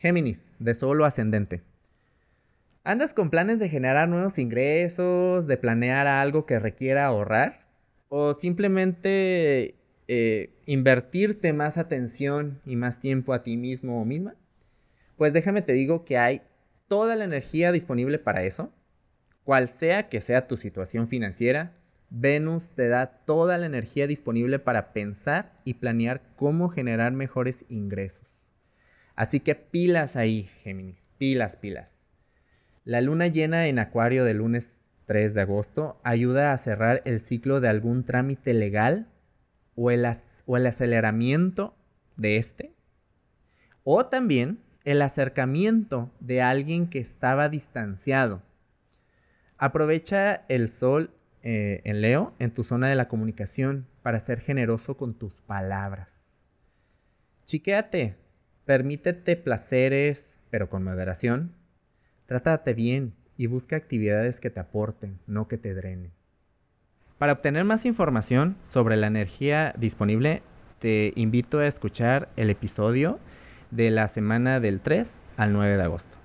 Géminis, de solo ascendente. ¿Andas con planes de generar nuevos ingresos, de planear algo que requiera ahorrar? ¿O simplemente eh, invertirte más atención y más tiempo a ti mismo o misma? Pues déjame te digo que hay toda la energía disponible para eso. Cual sea que sea tu situación financiera, Venus te da toda la energía disponible para pensar y planear cómo generar mejores ingresos. Así que pilas ahí, Géminis, pilas, pilas. La luna llena en Acuario del lunes 3 de agosto ayuda a cerrar el ciclo de algún trámite legal o el, aceleramiento de este. O también el acercamiento de alguien que estaba distanciado. Aprovecha el sol eh, en Leo en tu zona de la comunicación para ser generoso con tus palabras. Chiquéate, permítete placeres, pero con moderación. Trátate bien y busca actividades que te aporten, no que te drenen. Para obtener más información sobre la energía disponible, te invito a escuchar el episodio de la semana del 3 al 9 de agosto.